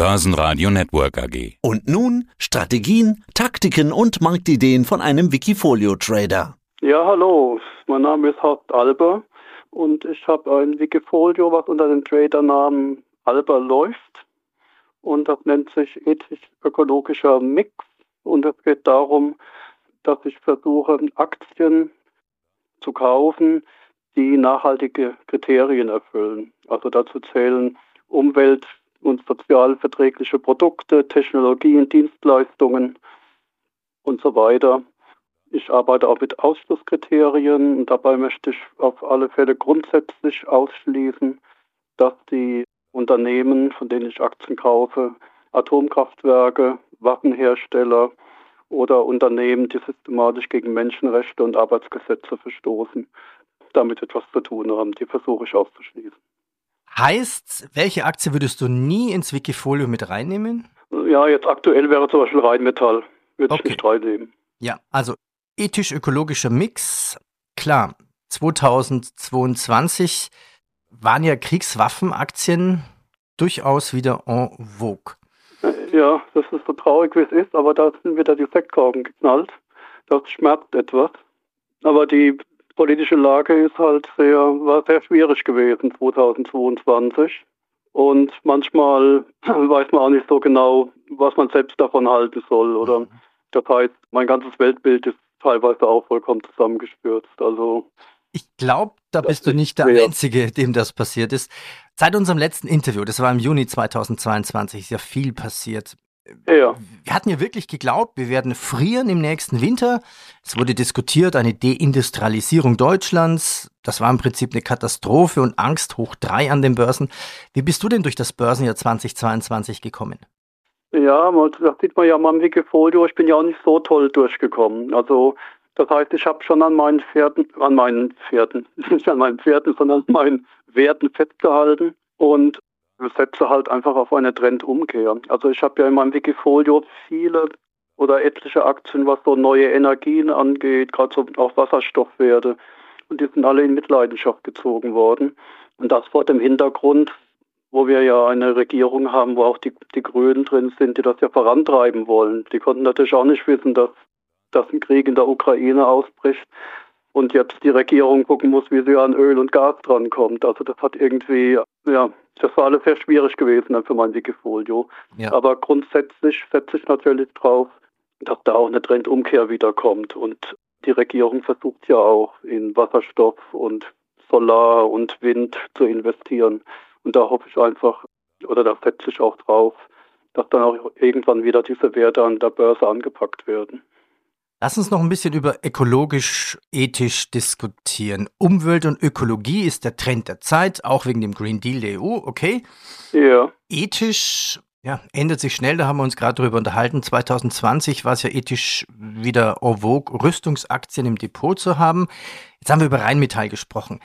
Börsenradio Network AG. Und nun Strategien, Taktiken und Marktideen von einem Wikifolio-Trader. Ja, hallo, mein Name ist Horst Alber und ich habe ein Wikifolio, was unter dem Tradernamen Alber läuft. Und das nennt sich ethisch-ökologischer Mix. Und es geht darum, dass ich versuche, Aktien zu kaufen, die nachhaltige Kriterien erfüllen. Also dazu zählen Umwelt- und sozialverträgliche Produkte, Technologien, Dienstleistungen und so weiter. Ich arbeite auch mit Ausschlusskriterien und dabei möchte ich auf alle Fälle grundsätzlich ausschließen, dass die Unternehmen, von denen ich Aktien kaufe, Atomkraftwerke, Waffenhersteller oder Unternehmen, die systematisch gegen Menschenrechte und Arbeitsgesetze verstoßen, damit etwas zu tun haben. Die versuche ich auszuschließen. Heißt, welche Aktie würdest du nie ins Wikifolio mit reinnehmen? Ja, jetzt aktuell wäre zum Beispiel Rheinmetall. Würde okay. ich nicht reinnehmen. Ja, also ethisch-ökologischer Mix. Klar, 2022 waren ja Kriegswaffenaktien durchaus wieder en vogue. Ja, das ist so traurig, wie es ist, aber da sind wieder die Sektkorken geknallt. Das schmerzt etwas. Aber die politische Lage ist halt sehr, war sehr schwierig gewesen 2022. Und manchmal weiß man auch nicht so genau, was man selbst davon halten soll. Oder mhm. das heißt, mein ganzes Weltbild ist teilweise auch vollkommen zusammengestürzt. Also ich glaube, da bist du nicht der. Einzige, dem das passiert ist. Seit unserem letzten Interview, das war im Juni 2022, ist ja viel passiert. Ja. Wir hatten ja wirklich geglaubt, wir werden frieren im nächsten Winter. Es wurde diskutiert, eine Deindustrialisierung Deutschlands. Das war im Prinzip eine Katastrophe und Angst hoch drei an den Börsen. Wie bist du denn durch das Börsenjahr 2022 gekommen? Ja, das sieht man ja mal im Wikifolio. Ich bin ja auch nicht so toll durchgekommen. Also das heißt, ich habe schon an meinen Pferden, an meinen Pferden, nicht an meinen Pferden, sondern an meinen Werten festgehalten und setze halt einfach auf eine Trendumkehr. Also ich habe ja in meinem Wikifolio viele oder etliche Aktien, was so neue Energien angeht, gerade so auch Wasserstoffwerte. Und die sind alle in Mitleidenschaft gezogen worden. Und das vor dem Hintergrund, wo wir ja eine Regierung haben, wo auch die, die Grünen drin sind, die das ja vorantreiben wollen. Die konnten natürlich auch nicht wissen, dass, dass ein Krieg in der Ukraine ausbricht und jetzt die Regierung gucken muss, wie sie an Öl und Gas drankommt. Also das hat irgendwie, ja, das war alles sehr schwierig gewesen dann für mein Wikifolio. Ja. Aber grundsätzlich setze ich natürlich drauf, dass da auch eine Trendumkehr wiederkommt. Und die Regierung versucht ja auch in Wasserstoff und Solar und Wind zu investieren. Und da hoffe ich einfach, oder da setze ich auch drauf, dass dann auch irgendwann wieder diese Werte an der Börse angepackt werden. Lass uns noch ein bisschen über ökologisch-ethisch diskutieren. Umwelt und Ökologie ist der Trend der Zeit, auch wegen dem Green Deal der EU, okay? Ja. Ethisch, ja, ändert sich schnell, da haben wir uns gerade drüber unterhalten. 2020 war es ja ethisch wieder en vogue, Rüstungsaktien im Depot zu haben. Jetzt haben wir über Rheinmetall gesprochen.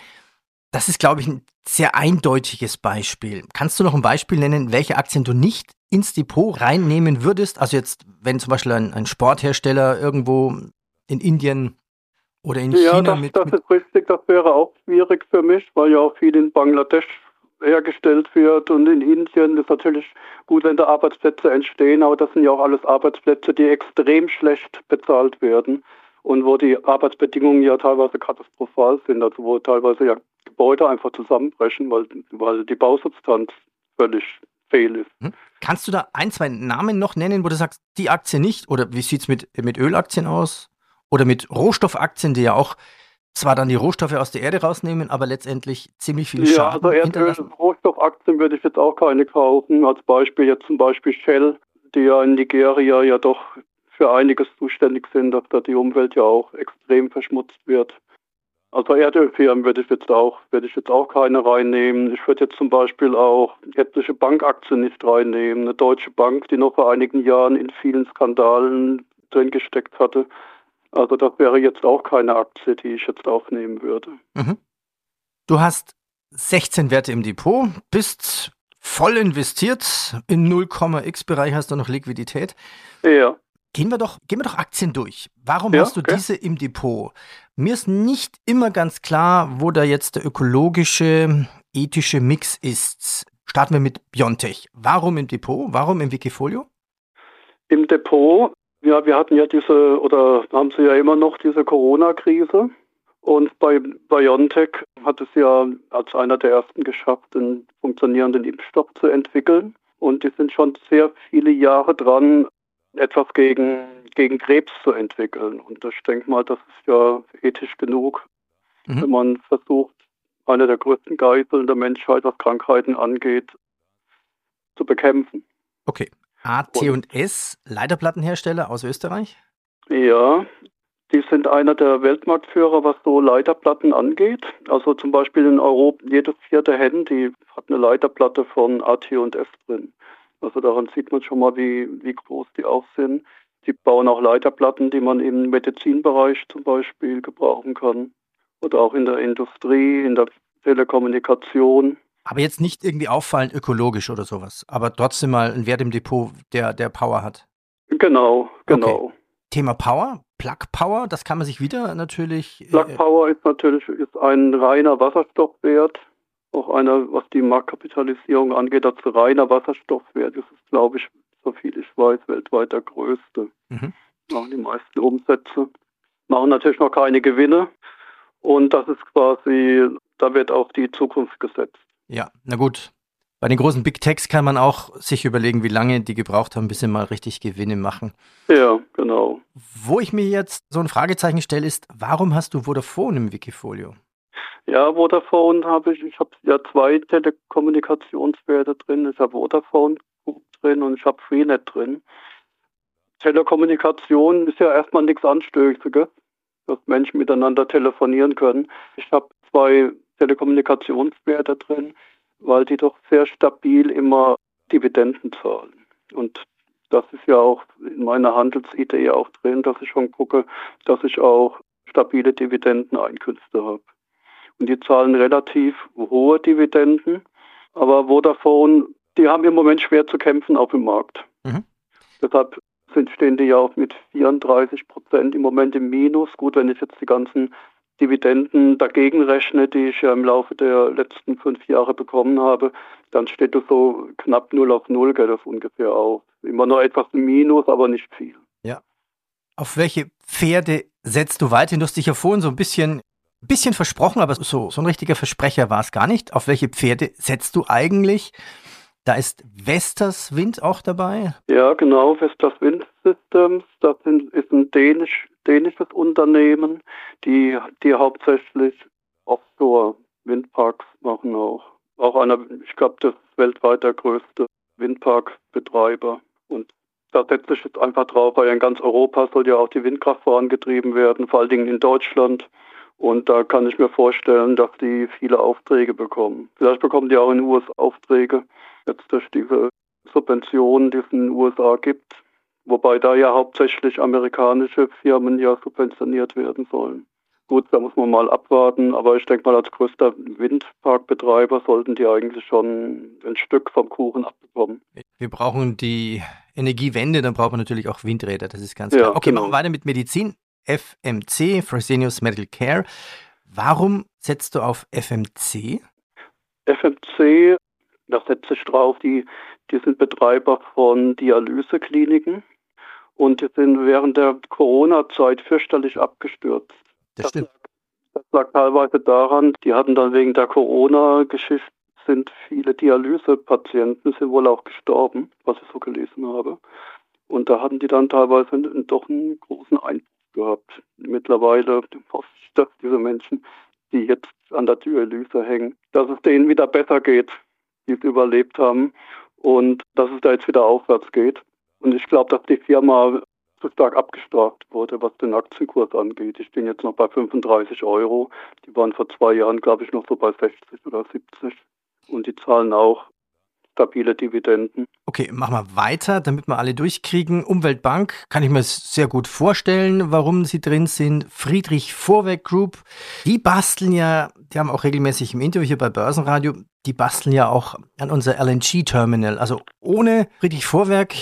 Das ist, glaube ich, ein sehr eindeutiges Beispiel. Kannst du noch ein Beispiel nennen, welche Aktien du nicht ins Depot reinnehmen würdest? Also jetzt, wenn zum Beispiel ein, ein Sporthersteller irgendwo in Indien oder in ja, China das, mit. Das ist richtig, das wäre auch schwierig für mich, weil ja auch viel in Bangladesch hergestellt wird und in Indien ist natürlich gut, wenn da Arbeitsplätze entstehen, aber das sind ja auch alles Arbeitsplätze, die extrem schlecht bezahlt werden und wo die Arbeitsbedingungen ja teilweise katastrophal sind, also wo teilweise ja Gebäude einfach zusammenbrechen, weil, weil die Bausubstanz völlig fehl ist. Hm? Kannst du da ein, zwei Namen noch nennen, wo du sagst, die Aktie nicht? Oder wie sieht es mit, mit Ölaktien aus? Oder mit Rohstoffaktien, die ja auch zwar dann die Rohstoffe aus der Erde rausnehmen, aber letztendlich ziemlich viel Schaden Ja, also Erdöl, Rohstoffaktien würde ich jetzt auch keine kaufen. Als Beispiel jetzt zum Beispiel Shell, die ja in Nigeria ja doch für einiges zuständig sind, dass da die Umwelt ja auch extrem verschmutzt wird. Also Erdölfirmen würde ich jetzt auch, würde ich jetzt auch keine reinnehmen. Ich würde jetzt zum Beispiel auch etliche Bankaktien nicht reinnehmen. Eine deutsche Bank, die noch vor einigen Jahren in vielen Skandalen drin gesteckt hatte. Also das wäre jetzt auch keine Aktie, die ich jetzt aufnehmen würde. Mhm. Du hast 16 Werte im Depot, bist voll investiert. In 0,x Bereich hast du noch Liquidität. Ja. Gehen wir doch, gehen wir doch Aktien durch. Warum ja, hast du okay. diese im Depot? Mir ist nicht immer ganz klar, wo da jetzt der ökologische, ethische Mix ist. starten wir mit Biontech. Warum im Depot? Warum im Wikifolio? Im Depot, ja, wir hatten ja diese, oder haben sie ja immer noch diese Corona-Krise. Und bei BioNTech hat es ja als einer der ersten geschafft, einen funktionierenden Impfstoff zu entwickeln. Und die sind schon sehr viele Jahre dran, etwas gegen, gegen Krebs zu entwickeln. Und ich denke mal, das ist ja ethisch genug, mhm. wenn man versucht, eine der größten Geiseln der Menschheit, was Krankheiten angeht, zu bekämpfen. Okay. AT&S, Leiterplattenhersteller aus Österreich? Ja, die sind einer der Weltmarktführer, was so Leiterplatten angeht. Also zum Beispiel in Europa, jedes vierte Handy hat eine Leiterplatte von AT&S drin. Also daran sieht man schon mal, wie, wie groß die auch sind. Die bauen auch Leiterplatten, die man im Medizinbereich zum Beispiel gebrauchen kann. Oder auch in der Industrie, in der Telekommunikation. Aber jetzt nicht irgendwie auffallend ökologisch oder sowas, aber trotzdem mal ein Wert im Depot, der, der Power hat. Genau, genau. Okay. Thema Power, Plug Power, das kann man sich wieder natürlich. Äh, Plug Power ist natürlich ist ein reiner Wasserstoffwert. Auch einer, was die Marktkapitalisierung angeht, als reiner Wasserstoffwert ist es, glaube ich, so viel ich weiß, weltweit der größte. Mhm. Machen die meisten Umsätze. Machen natürlich noch keine Gewinne. Und das ist quasi, da wird auch die Zukunft gesetzt. Ja, na gut, bei den großen Big Techs kann man auch sich überlegen, wie lange die gebraucht haben, bis sie mal richtig Gewinne machen. Ja, genau. Wo ich mir jetzt so ein Fragezeichen stelle, ist, warum hast du Vodafone im Wikifolio? Ja, Vodafone habe ich, ich habe ja zwei Telekommunikationswerte drin. Ich habe Vodafone drin und ich habe Freenet drin. Telekommunikation ist ja erstmal nichts Anstößiges, dass Menschen miteinander telefonieren können. Ich habe zwei Telekommunikationswerte drin weil die doch sehr stabil immer Dividenden zahlen. Und das ist ja auch in meiner Handelsidee auch drin, dass ich schon gucke, dass ich auch stabile Dividendeneinkünfte habe. Und die zahlen relativ hohe Dividenden, aber Vodafone, die haben im Moment schwer zu kämpfen auf dem Markt. Mhm. Deshalb sind, stehen die ja auch mit 34 Prozent im Moment im Minus. Gut, wenn ich jetzt die ganzen Dividenden dagegen rechne, die ich ja im Laufe der letzten fünf Jahre bekommen habe, dann steht das so knapp 0 auf 0, geht das ungefähr auf. Immer noch etwas im Minus, aber nicht viel. Ja. Auf welche Pferde setzt du weiter? Du hast dich ja vorhin so ein bisschen, bisschen versprochen, aber so, so ein richtiger Versprecher war es gar nicht. Auf welche Pferde setzt du eigentlich? Da ist Vestas Wind auch dabei? Ja, genau, Vestas Wind Systems. Das ist ein dänisch, dänisches Unternehmen, die, die hauptsächlich Offshore-Windparks machen auch. Auch einer, ich glaube, das weltweit der größte Windparkbetreiber. Und da setze ich jetzt einfach drauf, weil in ganz Europa soll ja auch die Windkraft vorangetrieben werden, vor allen Dingen in Deutschland. Und da kann ich mir vorstellen, dass die viele Aufträge bekommen. Vielleicht bekommen die auch in den USA Aufträge, jetzt durch diese Subventionen, die es in den USA gibt. Wobei da ja hauptsächlich amerikanische Firmen ja subventioniert werden sollen. Gut, da muss man mal abwarten, aber ich denke mal, als größter Windparkbetreiber sollten die eigentlich schon ein Stück vom Kuchen abbekommen. Wir brauchen die Energiewende, dann brauchen wir natürlich auch Windräder, das ist ganz klar. Ja, okay, genau. machen wir weiter mit Medizin. FMC, Fresenius Medical Care. Warum setzt du auf FMC? FMC, da setze ich drauf, die, die sind Betreiber von Dialysekliniken und die sind während der Corona-Zeit fürchterlich abgestürzt. Das stimmt. Das lag teilweise daran, die hatten dann wegen der Corona-Geschichte sind viele Dialysepatienten sind wohl auch gestorben, was ich so gelesen habe. Und da hatten die dann teilweise doch einen großen Einfluss gehabt. Mittlerweile hoffe ich, dass diese Menschen, die jetzt an der Dialyse hängen, dass es denen wieder besser geht, die es überlebt haben und dass es da jetzt wieder aufwärts geht. Und ich glaube, dass die Firma zu stark abgestraft wurde, was den Aktienkurs angeht. Ich bin jetzt noch bei 35 Euro. Die waren vor zwei Jahren, glaube ich, noch so bei 60 oder 70. Und die zahlen auch stabile Dividenden. Okay, machen wir weiter, damit wir alle durchkriegen. Umweltbank kann ich mir sehr gut vorstellen, warum sie drin sind. Friedrich Vorwerk Group, die basteln ja, die haben auch regelmäßig im Interview hier bei Börsenradio, die basteln ja auch an unser LNG-Terminal. Also ohne Friedrich Vorwerk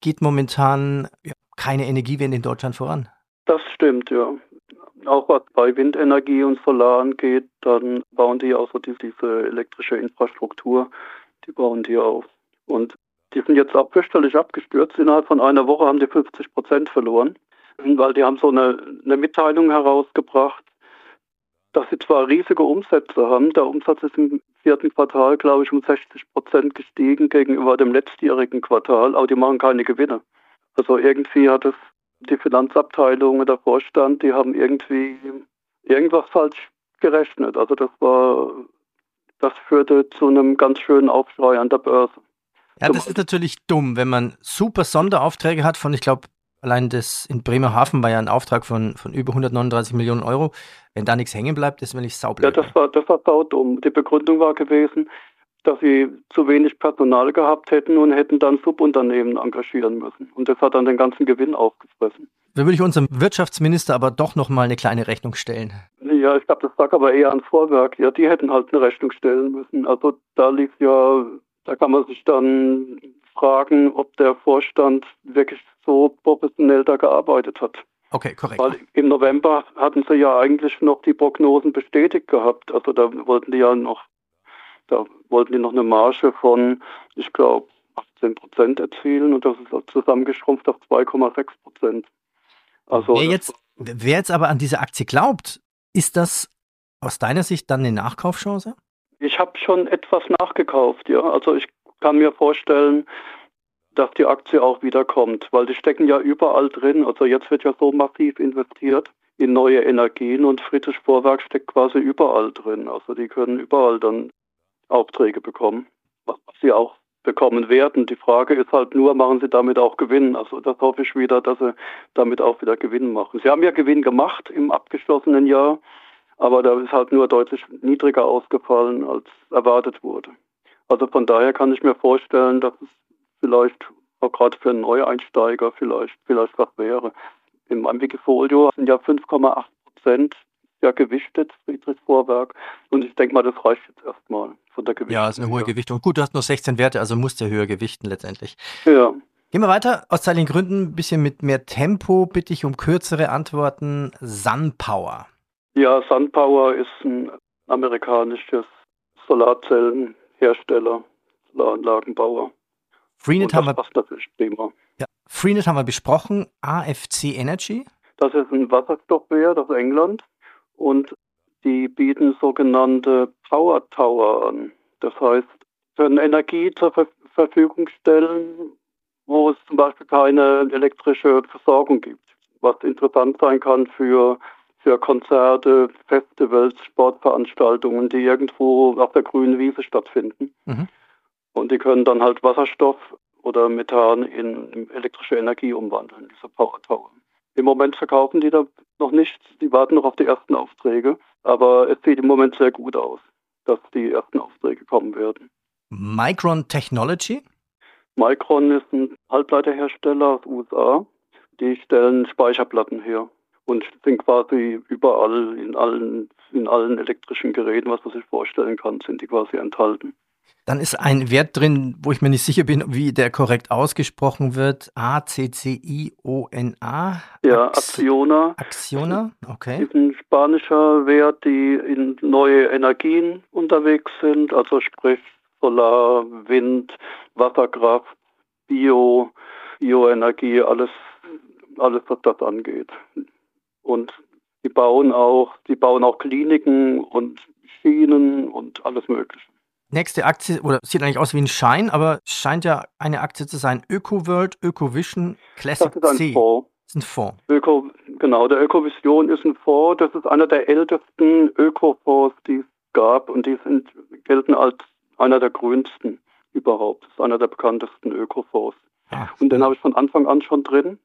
geht momentan keine Energiewende in Deutschland voran. Das stimmt, ja. Auch was bei Windenergie und Solar angeht, dann bauen die auch so diese elektrische Infrastruktur Die bauen die auf. Und die sind jetzt auch fürchterlich abgestürzt. Innerhalb von einer Woche haben die 50 Prozent verloren, weil die haben so eine, eine Mitteilung herausgebracht, dass sie zwar riesige Umsätze haben. Der Umsatz ist im vierten Quartal, glaube ich, um 60 Prozent gestiegen gegenüber dem letztjährigen Quartal, aber die machen keine Gewinne. Also irgendwie hat es die Finanzabteilung und der Vorstand, die haben irgendwie irgendwas falsch gerechnet. Also das war, das führte zu einem ganz schönen Aufschrei an der Börse. Ja, das ist natürlich dumm, wenn man super Sonderaufträge hat von, ich glaube, allein das in Bremerhaven war ja ein Auftrag von, von über 139 Millionen Euro. Wenn da nichts hängen bleibt, ist wirklich saublöd. Ja, das war, das war saudumm. Die Begründung war gewesen, dass sie zu wenig Personal gehabt hätten und hätten dann Subunternehmen engagieren müssen. Und das hat dann den ganzen Gewinn aufgefressen. Da würde ich unserem Wirtschaftsminister aber doch nochmal eine kleine Rechnung stellen. Ja, ich glaube, das lag aber eher ans Vorwerk. Ja, die hätten halt eine Rechnung stellen müssen. Also da lief ja, da kann man sich dann fragen, ob der Vorstand wirklich so professionell da gearbeitet hat. Okay, korrekt. Weil im November hatten sie ja eigentlich noch die Prognosen bestätigt gehabt. Also da wollten die ja noch da wollten die noch eine Marge von, ich glaube, 18 Prozent erzielen und das ist zusammengeschrumpft auf 2,6 Prozent. Also wer jetzt, wer jetzt aber an diese Aktie glaubt, ist das aus deiner Sicht dann eine Nachkaufchance? Ich habe schon etwas nachgekauft, ja. Also ich kann mir vorstellen, dass die Aktie auch wieder kommt, weil die stecken ja überall drin. Also jetzt wird ja so massiv investiert in neue Energien und Friedrich Vorwerk steckt quasi überall drin. Also die können überall dann Aufträge bekommen, was sie auch bekommen werden. Die Frage ist halt nur, machen sie damit auch Gewinn? Also das hoffe ich wieder, dass sie damit auch wieder Gewinn machen. Sie haben ja Gewinn gemacht im abgeschlossenen Jahr, aber da ist halt nur deutlich niedriger ausgefallen, als erwartet wurde. Also von daher kann ich mir vorstellen, dass es vielleicht auch gerade für Neueinsteiger vielleicht, vielleicht was wäre. Meinem Wikifolio sind ja 5,8 Prozent ja gewichtet, Friedrich Vorwerk. Und ich denke mal, das reicht jetzt erstmal von der Gewichtung. Ja, ist eine hohe Gewichtung. Gut, du hast nur 16 Werte, also musst du höher gewichten letztendlich. Ja. Gehen wir weiter. Aus zeitlichen Gründen ein bisschen mit mehr Tempo. Bitte ich um kürzere Antworten. SunPower. Ja, SunPower ist ein amerikanisches Solarzellenhersteller, Solaranlagenbauer. Freenet haben wir. Ja, Freenet haben wir besprochen. AFC Energy. Das ist ein Wasserstoffwert aus England und die bieten sogenannte Power Tower an. Das heißt, können Energie zur Ver Verfügung stellen, wo es zum Beispiel keine elektrische Versorgung gibt. Was interessant sein kann für, für Konzerte, Festivals, Sportveranstaltungen, die irgendwo auf der grünen Wiese stattfinden. Mhm. Und die können dann halt Wasserstoff oder Methan in elektrische Energie umwandeln, diese Power Tower. Im Moment verkaufen die da noch nichts, die warten noch auf die ersten Aufträge, aber es sieht im Moment sehr gut aus, dass die ersten Aufträge kommen werden. Micron Technology? Micron ist ein Halbleiterhersteller aus den USA. Die stellen Speicherplatten her und sind quasi überall in allen, in allen elektrischen Geräten, was man sich vorstellen kann, sind die quasi enthalten. Dann ist ein Wert drin, wo ich mir nicht sicher bin, wie der korrekt ausgesprochen wird. A-C-C-I-O-N-A. Ja, Acciona. Acciona, okay. Ist ein spanischer Wert, die in neue Energien unterwegs sind, also sprich Solar, Wind, Wasserkraft, Bio, Bioenergie, alles, alles, was das angeht. Und die bauen auch, die bauen auch Kliniken und Schienen und alles Mögliche. Nächste Aktie, oder sieht eigentlich aus wie ein Schein, aber scheint ja eine Aktie zu sein. ÖkoWorld, ÖkoVision, Classic das ist ein C. Fonds. Das ist ein Fonds. Öko, genau, der Ökovision ist ein Fonds. Das ist einer der ältesten Ökofonds, die es gab. Und die sind, gelten als einer der grünsten überhaupt. Das ist einer der bekanntesten Ökofonds. Und den habe ich von Anfang an schon drin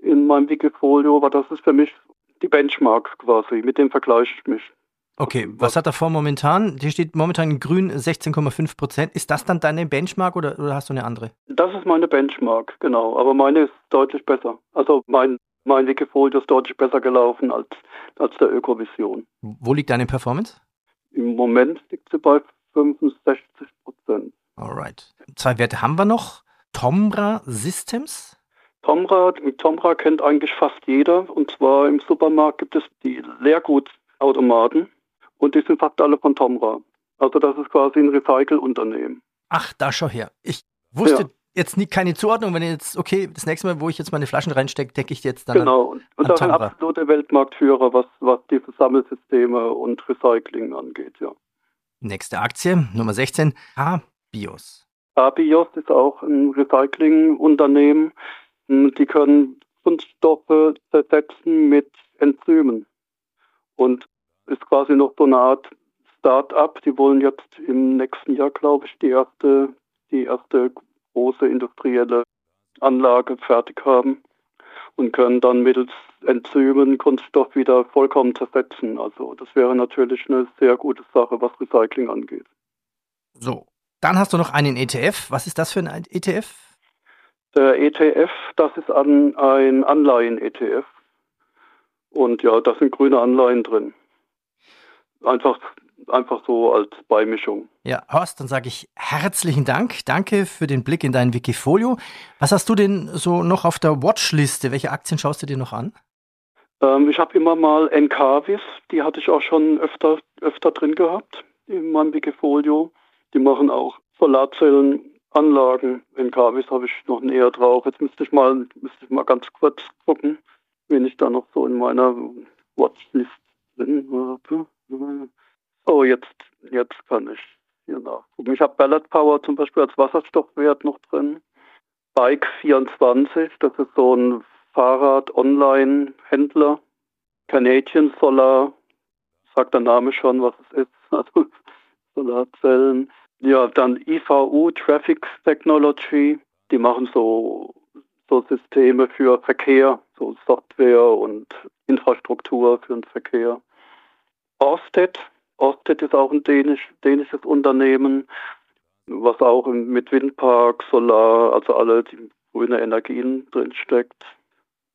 in meinem Wikifolio. Aber das ist für mich die Benchmark quasi. Mit dem vergleiche ich mich. Okay, was hat er vor momentan? Hier steht momentan in grün 16,5 Prozent. Ist das dann deine Benchmark oder, oder hast du eine andere? Das ist meine Benchmark, genau. Aber meine ist deutlich besser. Also mein, mein Wikifolio ist deutlich besser gelaufen als, als der Ökovision. Wo liegt deine Performance? Im Moment liegt sie bei 65 Prozent. Alright. Zwei Werte haben wir noch. Tomra Systems? Tomra, Tomra kennt eigentlich fast jeder. Und zwar im Supermarkt gibt es die Leergutautomaten und die sind fast alle von Tomra. Also das ist quasi ein Recycle-Unternehmen. Ach, da schau her. Ich wusste Ja. jetzt nie keine Zuordnung, wenn jetzt, okay, das nächste Mal, wo ich jetzt meine Flaschen reinstecke, denke ich jetzt dann Genau. Und, und an auch ein absoluter Weltmarktführer, was, was diese Sammelsysteme und Recycling angeht, ja. an nächste Aktie, Nummer 16, H-Bios. Abios ist auch ein Recyclingunternehmen. Hm, Die können Kunststoffe zersetzen mit Enzymen. Und ist quasi noch so eine Art Start-up. Die wollen jetzt im nächsten Jahr, glaube ich, die erste, die erste große industrielle Anlage fertig haben und können dann mittels Enzymen Kunststoff wieder vollkommen zersetzen. Also das wäre natürlich eine sehr gute Sache, was Recycling angeht. So, dann hast du noch einen ETF. Was ist das für ein ETF? Der ETF, das ist an, ein Anleihen-ETF. Und ja, da sind grüne Anleihen drin. Einfach, einfach so als Beimischung. Ja, Horst, dann sage ich herzlichen Dank. Danke für den Blick in dein Wikifolio. Was hast du denn so noch auf der Watchliste? Welche Aktien schaust du dir noch an? Ähm, ich habe immer mal Encarvis, die hatte ich auch schon öfter, öfter drin gehabt in meinem Wikifolio. Die machen auch Solarzellenanlagen. Encarvis habe ich noch näher drauf. Jetzt müsste ich mal, müsste ich mal ganz kurz gucken, wen ich da noch so in meiner Watchlist drin habe. Oh, jetzt, jetzt kann ich hier nachgucken. Ich habe Ballard Power zum Beispiel als Wasserstoffwert noch drin. Bike 24, das ist so ein Fahrrad-Online-Händler. Canadian Solar, sagt der Name schon, was es ist. Also Solarzellen. Ja, dann IVU Traffic Technology, die machen so, so Systeme für Verkehr, so Software und Infrastruktur für den Verkehr. Orsted, Orsted ist auch ein dänisch, dänisches Unternehmen, was auch mit Windpark, Solar, also alle die grüne Energien drinsteckt.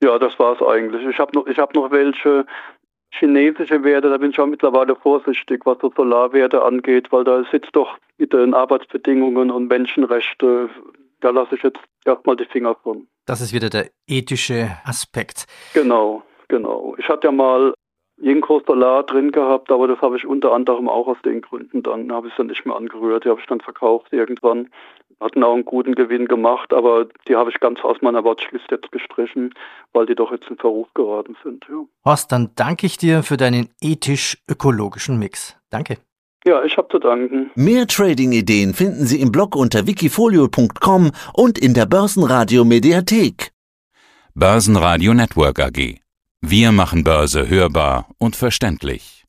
Ja, das war's eigentlich. Ich habe noch, ich habe noch welche chinesische Werte, da bin ich auch mittlerweile vorsichtig, was so Solarwerte angeht, weil da ist jetzt doch mit den Arbeitsbedingungen und Menschenrechte, da lasse ich jetzt erstmal die Finger von. Das ist wieder der ethische Aspekt. Genau, genau. Ich hatte ja mal Jinko Solar drin gehabt, aber das habe ich unter anderem auch aus den Gründen dann, habe ich dann nicht mehr angerührt, die habe ich dann verkauft irgendwann. Hatten auch einen guten Gewinn gemacht, aber die habe ich ganz aus meiner Watchlist jetzt gestrichen, weil die doch jetzt in Verruf geraten sind. Ja, Horst, dann danke ich dir für deinen ethisch-ökologischen Mix. Danke. ja ich habe zu danken. Mehr Trading-Ideen finden Sie im Blog unter wikifolio.com und in der Börsenradio Mediathek. Börsenradio Network AG. Wir machen Börse hörbar und verständlich.